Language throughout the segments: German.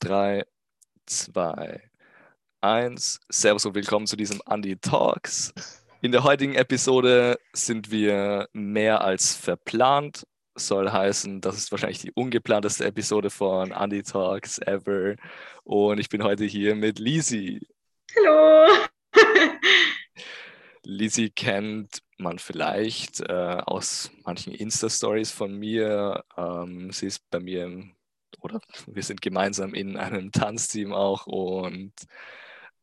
3, 2, 1. Servus und willkommen zu diesem Andy Talks. In der heutigen Episode sind wir mehr als verplant. Soll heißen, das ist wahrscheinlich die ungeplanteste Episode von Andy Talks ever. Und ich bin heute hier mit Lisi. Hallo. Lisi kennt man vielleicht äh, aus manchen Insta-Stories von mir. Ähm, sie ist bei mir im oder wir sind gemeinsam in einem Tanzteam auch und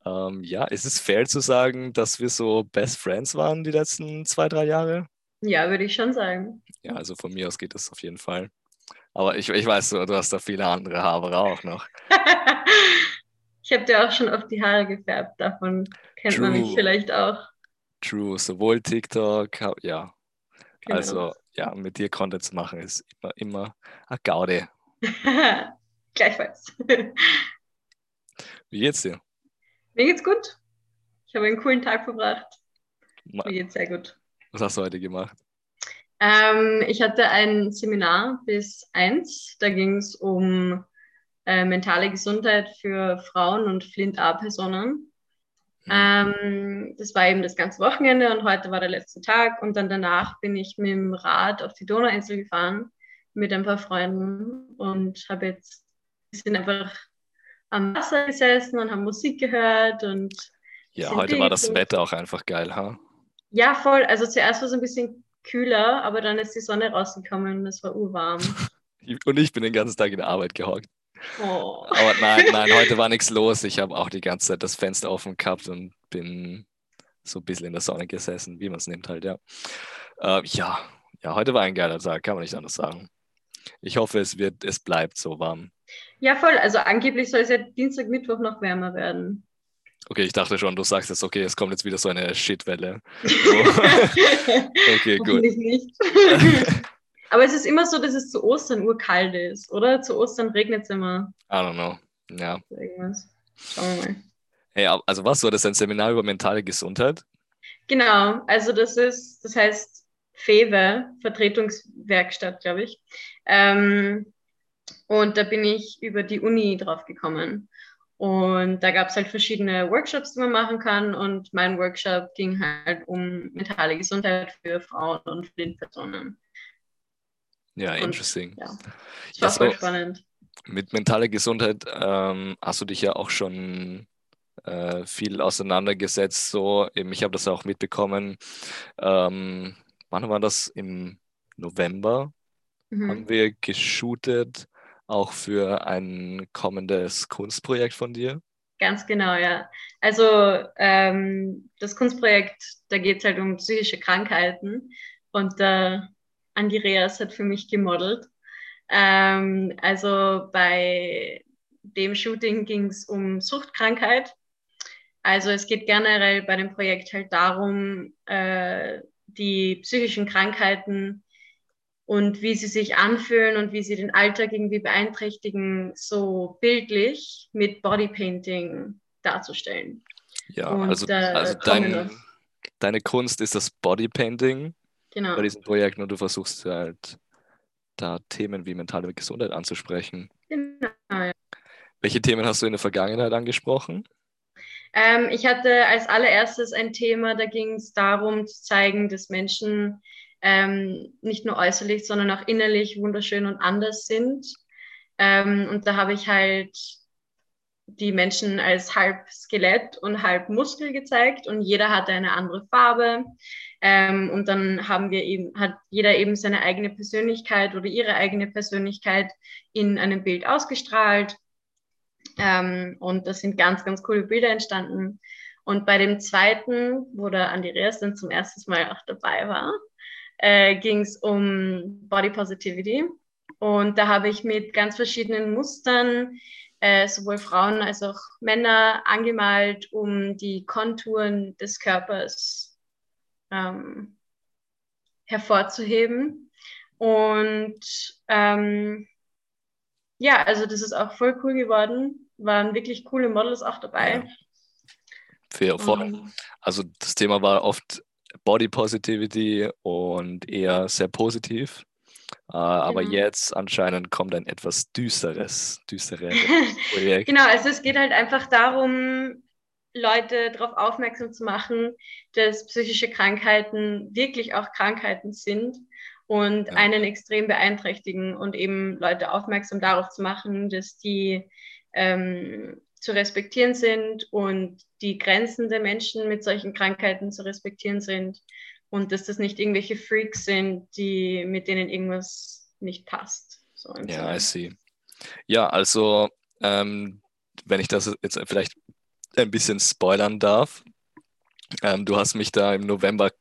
ähm, ja, ist es fair zu sagen, dass wir so Best Friends waren die letzten zwei, drei Jahre? Ja, würde ich schon sagen. Ja, also von mir aus geht das auf jeden Fall. Aber ich, ich weiß, du, du hast da viele andere Haare auch noch. ich habe dir auch schon oft die Haare gefärbt, davon kennt True. man mich vielleicht auch. True, sowohl TikTok, ja. Genau. Also ja, mit dir Content zu machen ist immer, immer eine Gaude. Gleichfalls. Wie geht's dir? Mir geht's gut. Ich habe einen coolen Tag verbracht. Mir geht's sehr gut. Was hast du heute gemacht? Ähm, ich hatte ein Seminar bis eins. Da ging es um äh, mentale Gesundheit für Frauen und Flint-A-Personen. Mhm. Ähm, das war eben das ganze Wochenende und heute war der letzte Tag. Und dann danach bin ich mit dem Rad auf die Donauinsel gefahren mit ein paar Freunden und habe jetzt wir sind einfach am Wasser gesessen und haben Musik gehört und ja, heute war das Wetter auch einfach geil, ha? Ja, voll. Also zuerst war es ein bisschen kühler, aber dann ist die Sonne rausgekommen und es war urwarm. und ich bin den ganzen Tag in der Arbeit gehockt. Oh. Aber nein, nein, heute war nichts los. Ich habe auch die ganze Zeit das Fenster offen gehabt und bin so ein bisschen in der Sonne gesessen, wie man es nimmt halt, ja. Äh, ja, ja, heute war ein geiler Tag, kann man nicht anders sagen. Ich hoffe, es wird, es bleibt so warm. Ja, voll. Also angeblich soll es ja Dienstag, Mittwoch noch wärmer werden. Okay, ich dachte schon, du sagst jetzt, okay, es kommt jetzt wieder so eine Shitwelle. okay, gut. nicht. Aber es ist immer so, dass es zu Ostern urkalt ist, oder? Zu Ostern regnet es immer. I don't know. Ja. Irgendwas. Schauen wir mal. Hey, also was war das ein Seminar über mentale Gesundheit? Genau, also das ist, das heißt FEWE, Vertretungswerkstatt, glaube ich. Ähm, und da bin ich über die Uni drauf gekommen. Und da gab es halt verschiedene Workshops, die man machen kann. Und mein Workshop ging halt um mentale Gesundheit für Frauen und Blindpersonen. Ja, und, interesting. Ja, das war ja, voll so spannend. Mit mentaler Gesundheit ähm, hast du dich ja auch schon äh, viel auseinandergesetzt. So, eben, ich habe das auch mitbekommen. Ähm, wann war das? Im November mhm. haben wir geshootet, auch für ein kommendes Kunstprojekt von dir. Ganz genau, ja. Also ähm, das Kunstprojekt, da geht es halt um psychische Krankheiten und äh, Andreas hat für mich gemodelt. Ähm, also bei dem Shooting ging es um Suchtkrankheit. Also es geht generell bei dem Projekt halt darum, äh, die psychischen Krankheiten und wie sie sich anfühlen und wie sie den Alltag irgendwie beeinträchtigen, so bildlich mit Bodypainting darzustellen. Ja, und, also, also dein, deine Kunst ist das Bodypainting genau. bei diesem Projekt und du versuchst halt da Themen wie mentale Gesundheit anzusprechen. Genau, ja. Welche Themen hast du in der Vergangenheit angesprochen? Ähm, ich hatte als allererstes ein Thema, da ging es darum zu zeigen, dass Menschen ähm, nicht nur äußerlich, sondern auch innerlich wunderschön und anders sind. Ähm, und da habe ich halt die Menschen als halb Skelett und halb Muskel gezeigt und jeder hatte eine andere Farbe. Ähm, und dann haben wir eben, hat jeder eben seine eigene Persönlichkeit oder ihre eigene Persönlichkeit in einem Bild ausgestrahlt. Ähm, und das sind ganz, ganz coole Bilder entstanden. Und bei dem zweiten, wo der Andreas dann zum ersten Mal auch dabei war, äh, ging es um Body Positivity. Und da habe ich mit ganz verschiedenen Mustern äh, sowohl Frauen als auch Männer angemalt, um die Konturen des Körpers ähm, hervorzuheben. Und ähm, ja, also das ist auch voll cool geworden waren wirklich coole Models auch dabei. Ja. Fair, voll. Um, also das Thema war oft Body Positivity und eher sehr positiv. Äh, aber Genau. jetzt anscheinend kommt ein etwas düsteres, düsteres Projekt. Genau, also es geht halt einfach darum, Leute darauf aufmerksam zu machen, dass psychische Krankheiten wirklich auch Krankheiten sind und Ja. einen extrem beeinträchtigen und eben Leute aufmerksam darauf zu machen, dass die ähm, zu respektieren sind und die Grenzen der Menschen mit solchen Krankheiten zu respektieren sind und dass das nicht irgendwelche Freaks sind, die mit denen irgendwas nicht passt. So Ja. I see. Ja, also, ähm, wenn ich das jetzt vielleicht ein bisschen spoilern darf, ähm, du hast mich da im November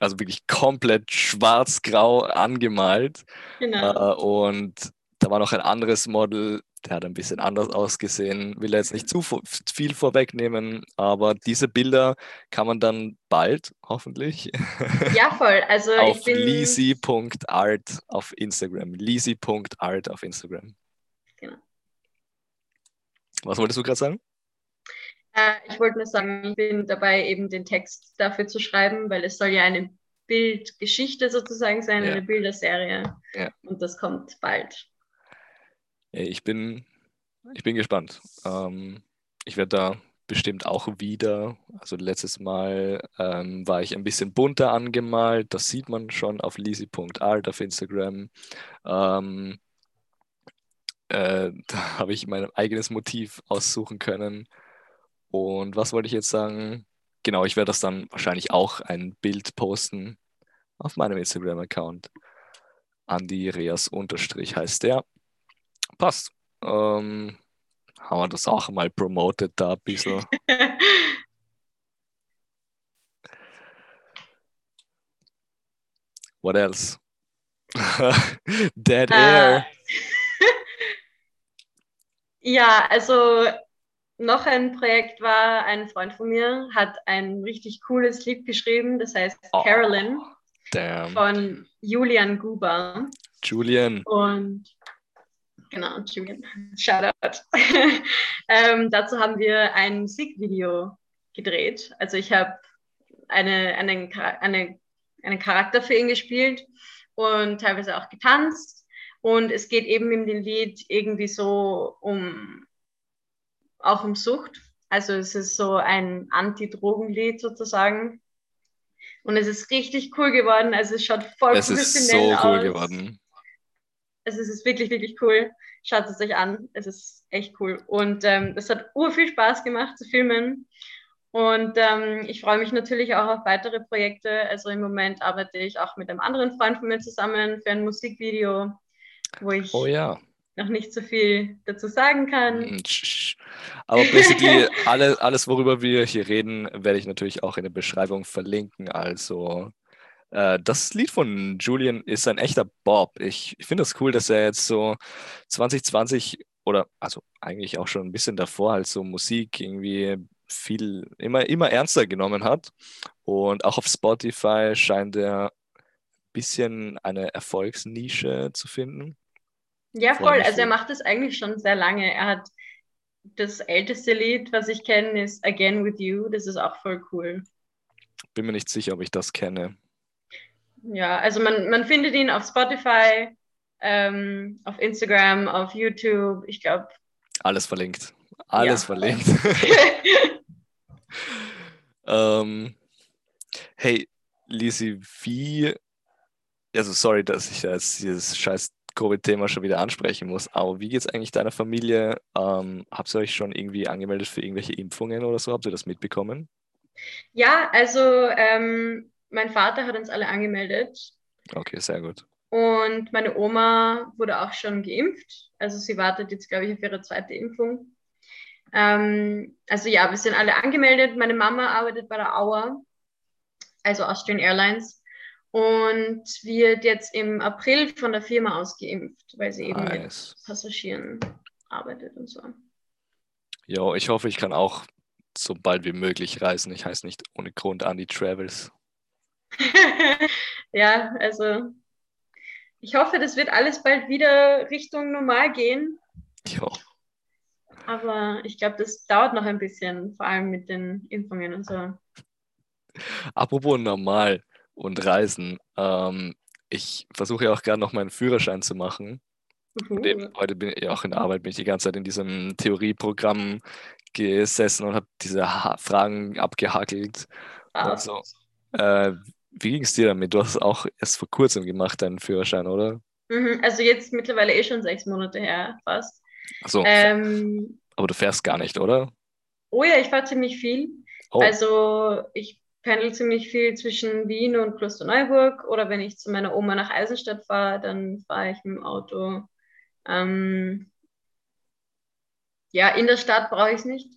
also wirklich komplett schwarz-grau angemalt. Genau. Äh, und da war noch ein anderes Model, der hat ein bisschen anders ausgesehen. Will jetzt nicht zu viel vorwegnehmen, aber diese Bilder kann man dann bald, hoffentlich, Ja, voll. Also auf ich bin. lisi.art auf Instagram. lisi.art auf Instagram. Genau. Was wolltest du gerade sagen? Äh, ich wollte nur sagen, ich bin dabei, eben den Text dafür zu schreiben, weil es soll ja eine Bildgeschichte sozusagen sein, Ja. eine Bilderserie. Ja. Und das kommt bald. Ey, Ich bin, ich bin gespannt. Ähm, ich werde da bestimmt auch wieder, also letztes Mal ähm, war ich ein bisschen bunter angemalt, das sieht man schon auf lisi.art auf Instagram. Ähm, äh, da habe ich mein eigenes Motiv aussuchen können. Und was wollte ich jetzt sagen? Genau, ich werde das dann wahrscheinlich auch ein Bild posten auf meinem Instagram-Account. Andi Reas unterstrich heißt der. Passt. Ähm, haben wir das auch mal promoted da ein bisschen. What else? Dead Äh, Air. ja, also noch ein Projekt war, ein Freund von mir hat ein richtig cooles Lied geschrieben, das heißt Oh. Carolyn Damn. von Julian Guber. Julian. Und genau, Julian, Shoutout. ähm, dazu haben wir ein Musikvideo gedreht. Also ich habe eine, einen, Chara- eine, einen Charakter für ihn gespielt und teilweise auch getanzt. Und es geht eben in dem Lied irgendwie so um auch um Sucht. Also es ist so ein Anti-Drogen-Lied sozusagen. Und es ist richtig cool geworden. Also es schaut voll Es ist professionell so cool aus. geworden. Also es ist wirklich, wirklich cool. Schaut es euch an. Es ist echt cool. Und ähm, es hat ur viel Spaß gemacht zu filmen. Und ähm, ich freue mich natürlich auch auf weitere Projekte. Also im Moment arbeite ich auch mit einem anderen Freund von mir zusammen für ein Musikvideo, wo ich Oh ja. noch nicht so viel dazu sagen kann. Tsch. Aber basically, alle, alles, worüber wir hier reden, werde ich natürlich auch in der Beschreibung verlinken. Also, das Lied von Julian ist ein echter Bob. Ich, ich finde das cool, dass er jetzt so 2020 oder also eigentlich auch schon ein bisschen davor halt so Musik irgendwie viel immer, immer ernster genommen hat. Und auch auf Spotify scheint er ein bisschen eine Erfolgsnische zu finden. Ja, voll. Also er macht das eigentlich schon sehr lange. Er hat das älteste Lied, was ich kenne, ist Again with You. Das ist auch voll cool. Bin mir nicht sicher, ob ich das kenne. Ja, also man, man findet ihn auf Spotify, ähm, auf Instagram, auf YouTube. Ich glaube, Alles verlinkt. Alles Ja. verlinkt. ähm, hey, Lisi, wie, also sorry, dass ich jetzt dieses scheiß Covid-Thema schon wieder ansprechen muss, aber wie geht's eigentlich deiner Familie? Ähm, habt ihr euch schon irgendwie angemeldet für irgendwelche Impfungen oder so? Habt ihr das mitbekommen? ja, also ähm, mein Vater hat uns alle angemeldet Okay, sehr gut. und meine Oma wurde auch schon geimpft. Also sie wartet jetzt, glaube ich, auf ihre zweite Impfung. Ähm, also ja, wir sind alle angemeldet. Meine Mama arbeitet bei der Auer, also Austrian Airlines, und wird jetzt im April von der Firma aus geimpft, weil sie eben mit Nice. Passagieren arbeitet und so. Jo, ich hoffe, ich kann auch so bald wie möglich reisen. Ich heiße nicht ohne Grund Andy Travels. ja, also ich hoffe, das wird alles bald wieder Richtung normal gehen. Jo. Aber ich glaube, das dauert noch ein bisschen, vor allem mit den Impfungen und so. Apropos normal und Reisen. Ähm, ich versuche ja auch gerade noch meinen Führerschein zu machen. Eben, heute bin ich auch in der Arbeit, bin ich die ganze Zeit in diesem Theorieprogramm gesessen und habe diese ha Fragen abgehackelt. Ah. Und so. Äh, wie ging es dir damit? Du hast es auch erst vor kurzem gemacht, deinen Führerschein, oder? Mhm, also jetzt mittlerweile eh schon sechs Monate her, fast. Achso. Ähm, aber du fährst gar nicht, oder? Oh ja, ich fahre ziemlich viel. Oh. Also ich pendel ziemlich viel zwischen Wien und Klosterneuburg oder wenn ich zu meiner Oma nach Eisenstadt fahre, dann fahre ich mit dem Auto. Ähm, ja, in der Stadt brauche ich es nicht.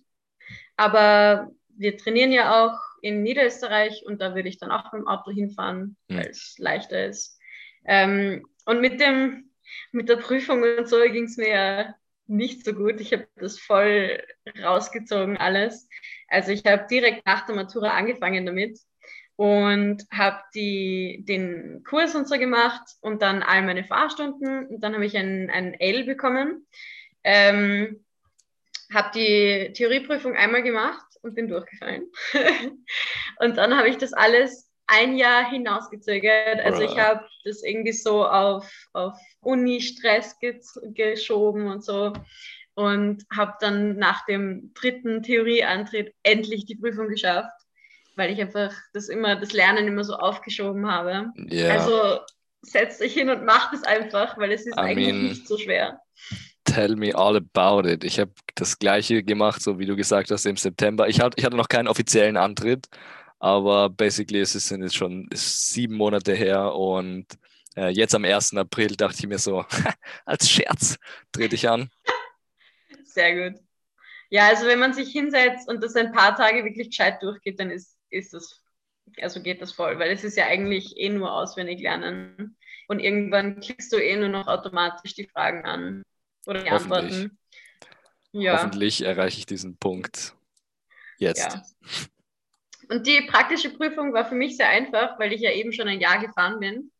Aber wir trainieren ja auch in Niederösterreich und da würde ich dann auch mit dem Auto hinfahren, mhm. weil es leichter ist. Ähm, und mit dem, mit der Prüfung und so ging es mir ja nicht so gut. Ich habe das voll rausgezogen alles. Also ich habe direkt nach der Matura angefangen damit und habe den Kurs und so gemacht und dann all meine Fahrstunden und dann habe ich ein, ein L bekommen. Ähm, habe die Theorieprüfung einmal gemacht und bin durchgefallen. und dann habe ich das alles ein Jahr hinausgezögert. Also ich habe das irgendwie so auf, auf Uni-Stress geschoben und so und habe dann nach dem dritten Theorieantritt endlich die Prüfung geschafft, weil ich einfach das immer das Lernen immer so aufgeschoben habe. Yeah. Also setzt euch hin und macht es einfach, weil es ist I eigentlich mean, nicht so schwer. Tell me all about it. Ich habe das gleiche gemacht, so wie du gesagt hast, im September. Ich, hatte, ich noch keinen offiziellen Antritt, aber basically es sind jetzt schon sieben Monate her und äh, jetzt am 1. April dachte ich mir so, als Scherz drehe dich an. Sehr gut. Ja, also wenn man sich hinsetzt und das ein paar Tage wirklich gescheit durchgeht, dann ist, ist das, also geht das voll, weil es ist ja eigentlich eh nur auswendig lernen. Und irgendwann klickst du eh nur noch automatisch die Fragen an oder die Antworten. Ja. Hoffentlich erreiche ich diesen Punkt jetzt. Ja. Und die praktische Prüfung war für mich sehr einfach, weil ich ja eben schon ein Jahr gefahren bin.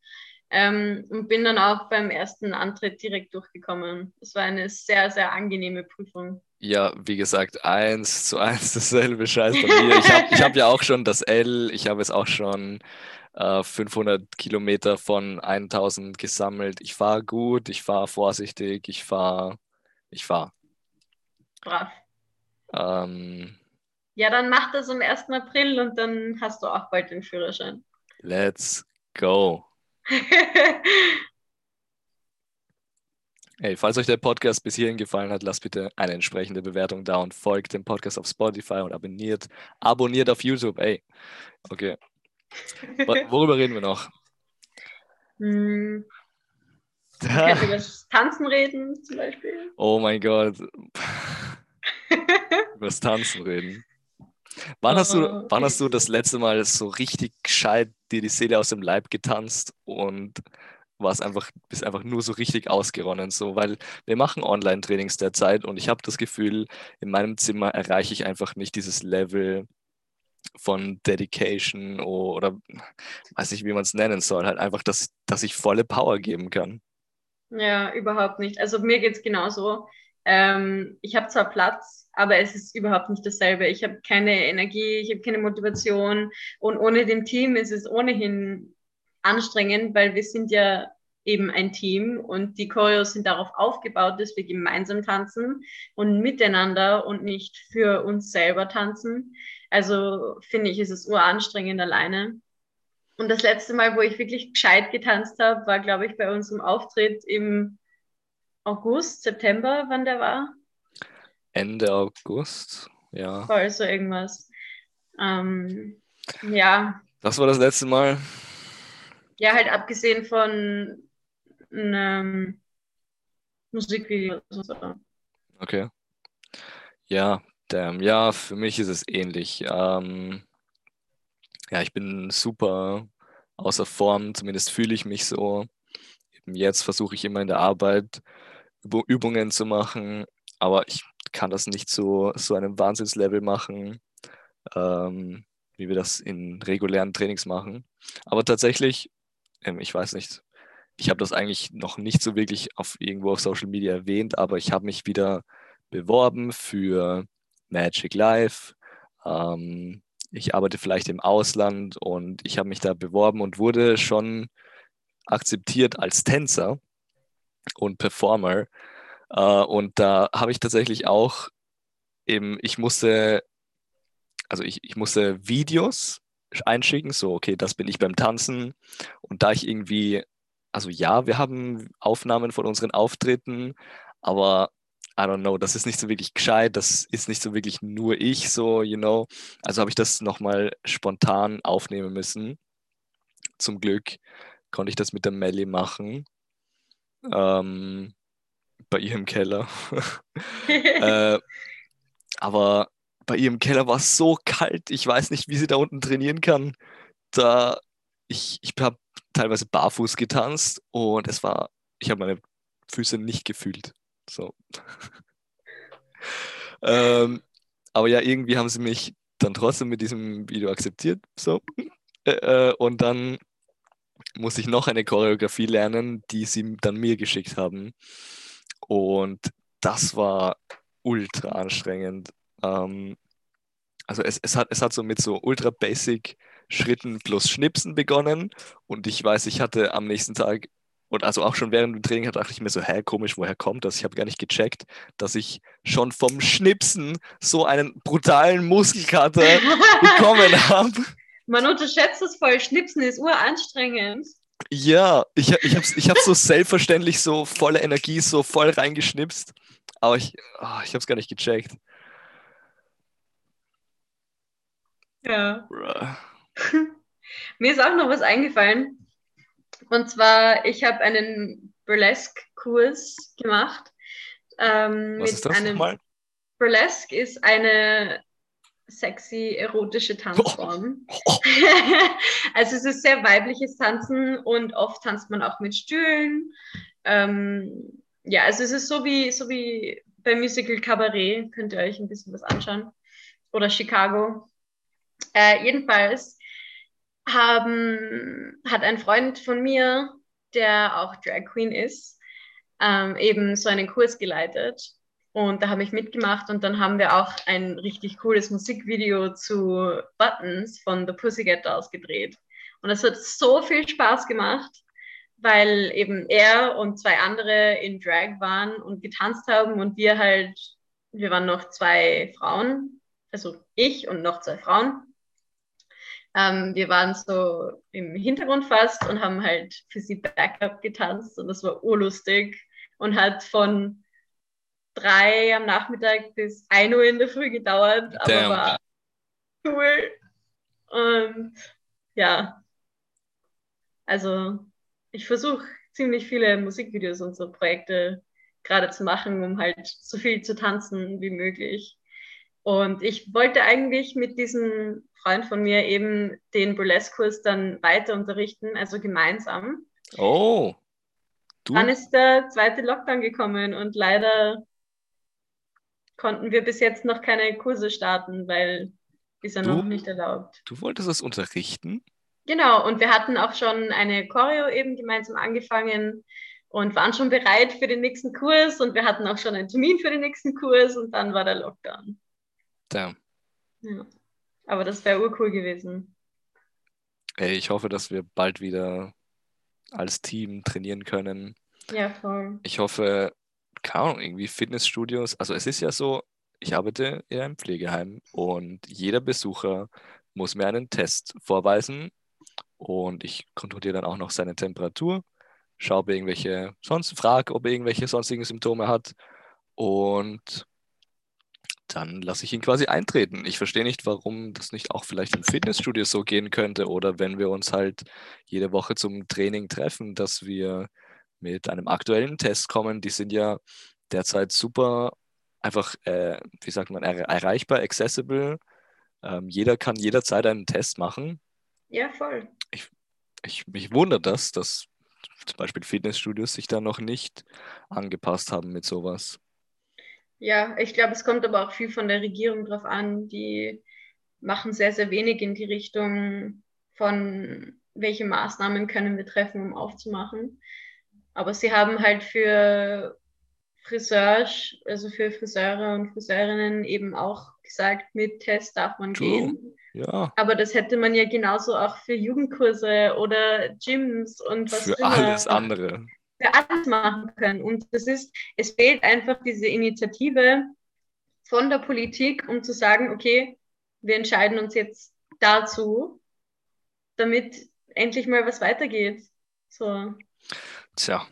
Ähm, und bin dann auch beim ersten Antritt direkt durchgekommen. Es war eine sehr, sehr angenehme Prüfung. Ja, wie gesagt, eins zu eins dasselbe Scheiß bei mir. Ich habe hab ja auch schon das L, ich habe es auch schon äh, 500 Kilometer von 1000 gesammelt. Ich fahre gut, ich fahre vorsichtig, ich fahre, ich fahre. Brav. Ähm, ja, dann mach das am 1. April und dann hast du auch bald den Führerschein. Let's go. Hey, falls euch der Podcast bis hierhin gefallen hat, lasst bitte eine entsprechende Bewertung da und folgt dem Podcast auf Spotify und abonniert, abonniert auf YouTube. Ey, okay. Worüber reden wir noch? Hm. Können über das Tanzen reden, zum Beispiel. Oh mein Gott. über das Tanzen reden. Wann hast, du, oh, wann hast du das letzte Mal so richtig gescheit dir die Seele aus dem Leib getanzt und warst einfach, bist einfach nur so richtig ausgeronnen? So, weil wir machen Online-Trainings derzeit und ich habe das Gefühl, in meinem Zimmer erreiche ich einfach nicht dieses Level von Dedication oder weiß nicht, wie man es nennen soll. Halt einfach, dass, dass ich volle Power geben kann. Ja, überhaupt nicht. Also mir geht es genauso. Ähm, ich habe zwar Platz, aber es ist überhaupt nicht dasselbe. Ich habe keine Energie, ich habe keine Motivation und ohne dem Team ist es ohnehin anstrengend, weil wir sind ja eben ein Team und die Choreos sind darauf aufgebaut, dass wir gemeinsam tanzen und miteinander und nicht für uns selber tanzen. Also finde ich, ist es uranstrengend alleine. Und das letzte Mal, wo ich wirklich gescheit getanzt habe, war, glaube ich, bei unserem Auftritt im August, September, wann der war? Ende August, ja. Voll so irgendwas. Ähm, ja. Das war das letzte Mal. Ja, halt abgesehen von einem Musikvideo. So. Okay. Ja, damn. ja, für mich ist es ähnlich. Ähm, ja, ich bin super außer Form, zumindest fühle ich mich so. Jetzt versuche ich immer in der Arbeit Übungen zu machen, aber ich kann das nicht so, so einem Wahnsinnslevel machen, ähm, wie wir das in regulären Trainings machen. Aber tatsächlich, ähm, ich weiß nicht, ich habe das eigentlich noch nicht so wirklich auf irgendwo auf Social Media erwähnt, aber ich habe mich wieder beworben für Magic Life. Ähm, ich arbeite vielleicht im Ausland und ich habe mich da beworben und wurde schon akzeptiert als Tänzer und Performer. Äh, und da habe ich tatsächlich auch eben, ich musste, also ich, ich musste Videos einschicken, so, okay, das bin ich beim Tanzen. Und da ich irgendwie, also ja, wir haben Aufnahmen von unseren Auftritten, aber I don't know, das ist nicht so wirklich gescheit, das ist nicht so wirklich nur ich, so, you know. Also habe ich das nochmal spontan aufnehmen müssen. Zum Glück konnte ich das mit der Melly machen. Ähm, bei ihr im Keller. äh, aber bei ihr im Keller war es so kalt, ich weiß nicht, wie sie da unten trainieren kann. Da ich, ich habe teilweise barfuß getanzt und es war, ich habe meine Füße nicht gefühlt. So. ähm, aber ja, irgendwie haben sie mich dann trotzdem mit diesem Video akzeptiert. So. Äh, und dann muss ich noch eine Choreografie lernen, die sie dann mir geschickt haben. Und das war ultra anstrengend. Ähm, also es, es, hat, es hat so mit so ultra basic Schritten plus Schnipsen begonnen. Und ich weiß, ich hatte am nächsten Tag und also auch schon während dem Training dachte ich mir so, hä, komisch, woher kommt das? Ich habe gar nicht gecheckt, dass ich schon vom Schnipsen so einen brutalen Muskelkater bekommen habe. Man unterschätzt es voll. Schnipsen ist uranstrengend. Ja, ich, ich habe ich hab so selbstverständlich so volle Energie so voll reingeschnipst, aber ich, oh, ich habe es gar nicht gecheckt. Ja. Mir ist auch noch was eingefallen. Und zwar, ich habe einen Burlesque-Kurs gemacht. Ähm, Was ist das einem nochmal? Burlesque ist eine sexy, erotische Tanzform. Oh. Oh. also es ist sehr weibliches Tanzen und oft tanzt man auch mit Stühlen. Ähm, ja, also es ist so wie, so wie beim Musical Cabaret, könnt ihr euch ein bisschen was anschauen. Oder Chicago. Äh, jedenfalls haben, hat ein Freund von mir, der auch Drag Queen ist, ähm, eben so einen Kurs geleitet. Und da habe ich mitgemacht und dann haben wir auch ein richtig cooles Musikvideo zu Buttons von The Pussycat Dolls gedreht. Und es hat so viel Spaß gemacht, weil eben er und zwei andere in Drag waren und getanzt haben und wir halt, wir waren noch zwei Frauen, also ich und noch zwei Frauen. Ähm, wir waren so im Hintergrund fast und haben halt für sie Backup getanzt und das war urlustig und hat von drei am Nachmittag bis 1 Uhr in der Früh gedauert, aber Damn. war cool. Und ja, also ich versuche ziemlich viele Musikvideos und so Projekte gerade zu machen, um halt so viel zu tanzen wie möglich. Und ich wollte eigentlich mit diesem Freund von mir eben den Burlesque-Kurs dann weiter unterrichten, also gemeinsam. Oh. Du? Dann ist der zweite Lockdown gekommen und leider konnten wir bis jetzt noch keine Kurse starten, weil ist ja noch nicht erlaubt. Du wolltest es unterrichten? Genau, und wir hatten auch schon eine Choreo eben gemeinsam angefangen und waren schon bereit für den nächsten Kurs und wir hatten auch schon einen Termin für den nächsten Kurs und dann war der Lockdown. Damn. Ja. Aber das wäre urcool gewesen. Ey, ich hoffe, dass wir bald wieder als Team trainieren können. Ja, voll. Ich hoffe, keine Ahnung, irgendwie Fitnessstudios. Also es ist ja so, ich arbeite in einem Pflegeheim und jeder Besucher muss mir einen Test vorweisen und ich kontrolliere dann auch noch seine Temperatur, schaue, ob irgendwelche sonst frage, ob er irgendwelche sonstigen Symptome hat und dann lasse ich ihn quasi eintreten. Ich verstehe nicht, warum das nicht auch vielleicht im Fitnessstudio so gehen könnte oder wenn wir uns halt jede Woche zum Training treffen, dass wir mit einem aktuellen Test kommen. Die sind ja derzeit super einfach, äh, wie sagt man, er erreichbar, accessible. Ähm, jeder kann jederzeit einen Test machen. Ja, voll. Ich, ich, mich wundert das, dass zum Beispiel Fitnessstudios sich da noch nicht angepasst haben mit sowas. Ja, ich glaube, es kommt aber auch viel von der Regierung drauf an. Die machen sehr, sehr wenig in die Richtung von, welche Maßnahmen können wir treffen, um aufzumachen. Aber sie haben halt für Friseurs, also für Friseure und Friseurinnen eben auch gesagt, mit Test darf man True. gehen. Ja. Aber das hätte man ja genauso auch für Jugendkurse oder Gyms und was Für immer, alles andere. Für alles machen können. Und das ist, es fehlt einfach diese Initiative von der Politik, um zu sagen, okay, wir entscheiden uns jetzt dazu, damit endlich mal was weitergeht. So. Tja,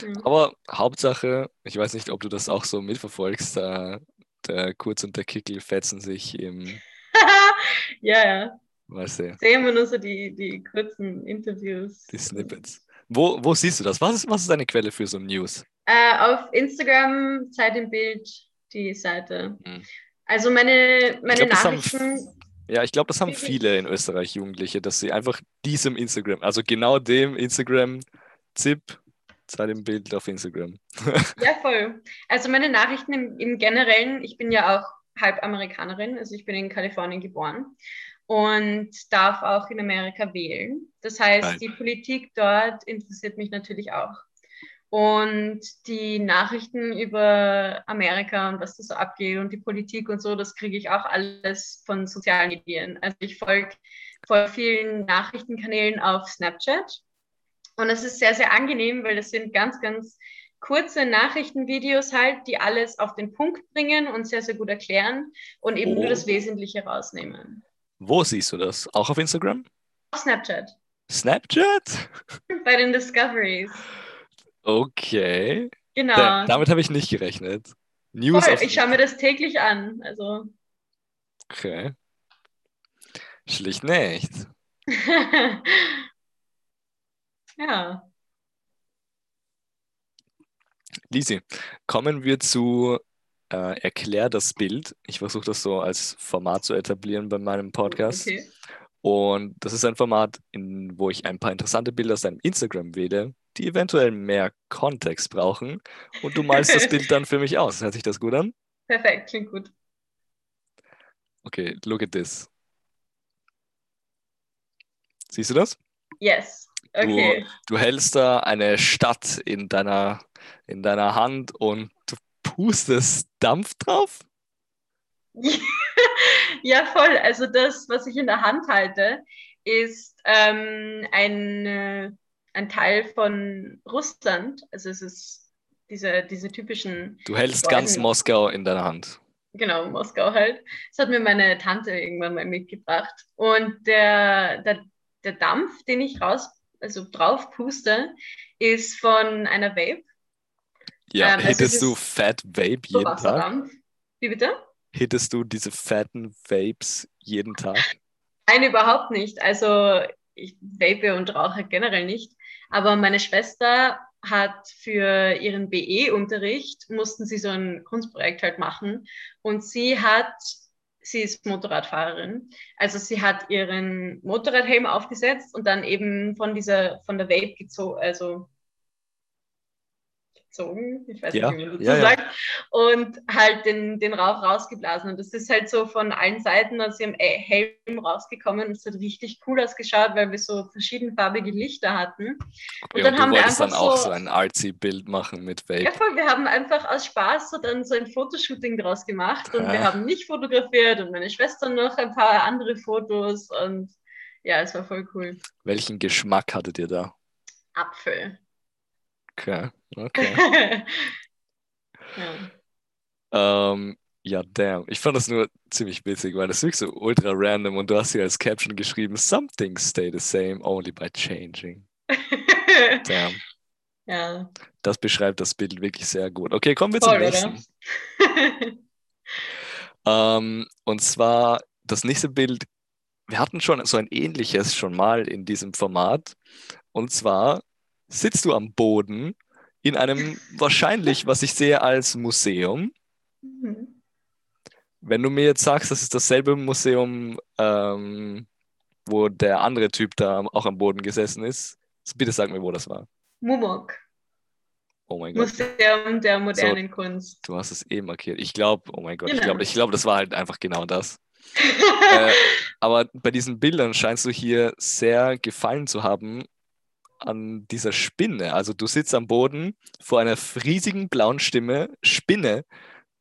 Ja. aber Hauptsache, ich weiß nicht, ob du das auch so mitverfolgst, da der Kurz und der Kickel fetzen sich im, ja, ja. weißt du, Sehen wir nur so die, die kurzen Interviews. die Snippets. Wo, wo siehst du das? Was ist, was ist deine Quelle für so News? Äh, auf Instagram, Zeit im Bild, die Seite. Hm. Also meine, meine glaub, haben Nachrichten. Ja, ich glaube, das haben Wie- viele in Österreich Jugendliche, dass sie einfach diesem Instagram, also genau dem Instagram-Zip, Zeit im Bild auf Instagram. Ja, voll. Also meine Nachrichten im, im Generellen, ich bin ja auch halb Amerikanerin, also ich bin in Kalifornien geboren und darf auch in Amerika wählen. Das heißt, Geil. die Politik dort interessiert mich natürlich auch. Und die Nachrichten über Amerika und was da so abgeht und die Politik und so, das kriege ich auch alles von sozialen Medien. Also ich folge voll vielen Nachrichtenkanälen auf Snapchat. Und es ist sehr, sehr angenehm, weil das sind ganz, ganz kurze Nachrichtenvideos halt, die alles auf den Punkt bringen und sehr, sehr gut erklären und eben Oh. nur das Wesentliche rausnehmen. Wo siehst du das? Auch auf Instagram? Auf Snapchat, Snapchat? bei den Discoveries. Okay. Genau. Da, damit habe ich nicht gerechnet. News Voll, ich schaue mir das täglich an. Also, Okay. Schlicht nicht. ja. Lisi, kommen wir zu äh, Erklär das Bild. Ich versuche das so als Format zu etablieren bei meinem Podcast. Okay. Und das ist ein Format, in, wo ich ein paar interessante Bilder aus deinem Instagram wähle, die eventuell mehr Kontext brauchen. Und du malst das Bild dann für mich aus. Hört sich das gut an? Perfekt, klingt gut. Okay, look at this. Siehst du das? Yes. Okay. Du hältst da eine Stadt in deiner, in deiner Hand und du pustest Dampf drauf? ja, voll. Also das, was ich in der Hand halte, ist ähm, ein, äh, ein Teil von Russland. Also es ist diese, diese typischen, Du hältst Boah, ganz. Moskau in deiner Hand. genau, Moskau halt. Das hat mir meine Tante irgendwann mal mitgebracht. Und der, der, der Dampf, den ich raus, also drauf puste, ist von einer Vape. Ja, Ähm, hittest es du Fat Vape jeden Tag? Wie bitte? Hittest du diese fetten Vapes jeden Tag? Nein, überhaupt nicht. Also ich vape und rauche generell nicht. Aber meine Schwester hat für ihren BE-Unterricht, mussten sie so ein Kunstprojekt halt machen. Und sie hat, sie ist Motorradfahrerin, also sie hat ihren Motorradhelm aufgesetzt und dann eben von dieser, von der Vape gezogen, also gezogen, ich weiß Ja, nicht, wie man dazu ja, ja. sagt, und halt den, den Rauch rausgeblasen. Und das ist halt so von allen Seiten aus ihrem äh, Helm rausgekommen. Und es hat richtig cool ausgeschaut, weil wir so verschiedenfarbige Lichter hatten. Okay, dann und du haben wir wolltest dann einfach auch so- so ein artsy Bild machen mit Vape. Ja, voll, wir haben einfach aus Spaß so dann so ein Fotoshooting draus gemacht und wir Ah. haben mich fotografiert und meine Schwester noch ein paar andere Fotos und ja, es war voll cool. Welchen Geschmack hattet ihr da? Apfel. Okay, okay. ja. Ähm, ja, damn. Ich fand das nur ziemlich witzig, weil das ist wirklich so ultra random und du hast hier als Caption geschrieben, some things stay the same only by changing. Damn. ja, Das beschreibt das Bild wirklich sehr gut. Okay, kommen wir voll, zum nächsten. Ähm, und zwar das nächste Bild. Wir hatten schon so ein ähnliches schon mal in diesem Format. Und zwar sitzt du am Boden in einem wahrscheinlich, was ich sehe, als Museum. Mhm. Wenn du mir jetzt sagst, das ist dasselbe Museum, ähm, wo der andere Typ da auch am Boden gesessen ist, bitte sag mir, wo das war. Mumok, Oh mein Gott, Museum der modernen Kunst. du hast es eh markiert. Ich glaube, oh mein Gott, ich Genau. glaube, ich glaube, das war halt einfach genau das. Äh, aber bei diesen Bildern scheinst du hier sehr gefallen zu haben an dieser Spinne. Also du sitzt am Boden vor einer riesigen blauen Stimme, Spinne,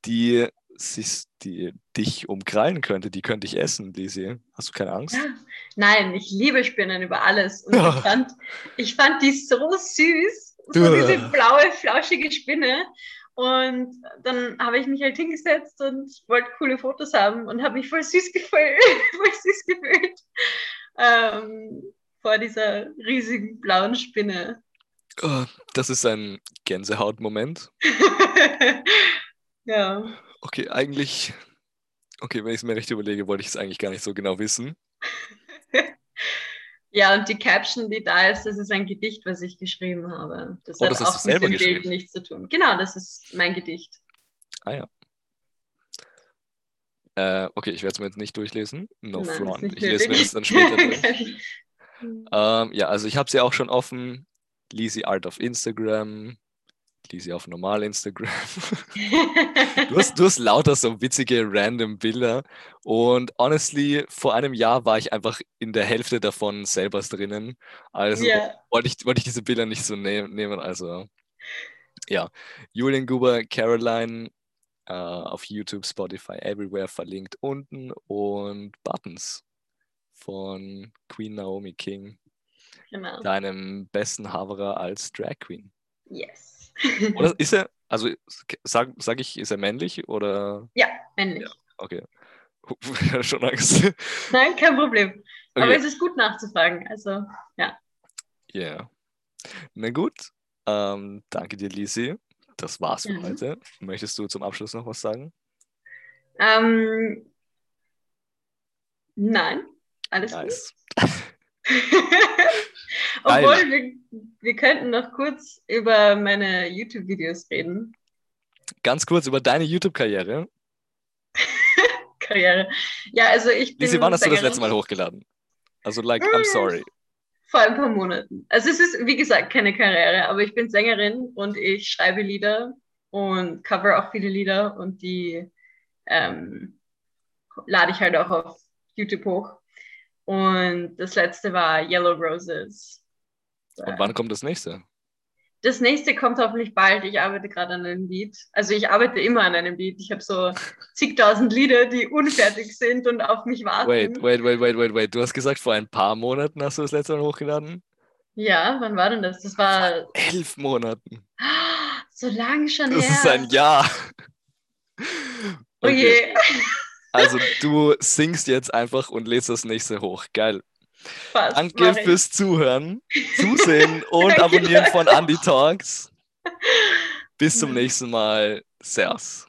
die sich die, dich umkrallen könnte, die könnte ich essen, Lisi. Hast du keine Angst? Ja. Nein, ich liebe Spinnen über alles. Und Ja. ich, fand, ich fand die so süß. So diese blaue, flauschige Spinne. Und dann habe ich mich halt hingesetzt und wollte coole Fotos haben und habe mich voll süß gefühlt, voll süß gefühlt ähm, vor dieser riesigen blauen Spinne. Oh, das ist ein Gänsehautmoment. ja. Okay, eigentlich, okay, wenn ich es mir recht überlege, wollte ich es eigentlich gar nicht so genau wissen. Ja, und die Caption, die da ist, das ist ein Gedicht, was ich geschrieben habe. Das Oh, hat das auch mit dem Bild nichts zu tun. Genau, das ist mein Gedicht. Äh, okay, ich werde es mir jetzt nicht durchlesen. No Nein, front. Ich lese mir das dann später durch. Ähm, ja, also ich habe sie auch schon offen. Lisi Art auf Instagram. Lisi auf normal Instagram. Du hast, du hast lauter so witzige random Bilder. Und honestly, vor einem Jahr war ich einfach in der Hälfte davon selber drinnen. Also ja. wollte ich, wollte ich diese Bilder nicht so ne nehmen. Also ja, Julian Guber, Caroline äh, auf YouTube, Spotify, everywhere verlinkt unten und Buttons von Queen Naomi King, Genau. deinem besten Haverer als Drag Queen. Yes. Oder ist er, also sag, sag ich, ist er männlich oder? Ja, männlich. Okay. Ich hatte schon Angst. Nein, kein Problem. Aber Okay. es ist gut nachzufragen. Also, ja. Ja. Na gut. Ähm, danke dir, Lisi. Das war's für Mhm. heute. Möchtest du zum Abschluss noch was sagen? Ähm, nein, alles Nice. gut. Obwohl, wir, wir könnten noch kurz über meine YouTube-Videos reden. Ganz kurz über deine YouTube-Karriere. Karriere. Ja, also ich bin. Lisi, wann hast du das letzte Mal hochgeladen? Also, like, I'm Mm. sorry. Vor ein paar Monaten. Also es ist, wie gesagt, keine Karriere, aber ich bin Sängerin und ich schreibe Lieder und cover auch viele Lieder und die ähm, lade ich halt auch auf YouTube hoch. Und das letzte war Yellow Roses. Und wann kommt das nächste? Das nächste kommt hoffentlich bald. Ich arbeite gerade an einem Lied. Also ich arbeite immer an einem Lied. Ich habe so zigtausend Lieder, die unfertig sind und auf mich warten. Wait, wait, wait, wait, wait, wait. Du hast gesagt, vor ein paar Monaten hast du das letzte Mal hochgeladen? Ja, wann war denn das? Das war Elf Monaten. so lange schon Das her. ist ein Jahr. Oh je, Also du singst jetzt einfach und lädst das nächste hoch. Geil. fast. Danke fürs Zuhören, Zusehen und. Abonnieren von Andy Talks. Bis zum nächsten Mal. Servus.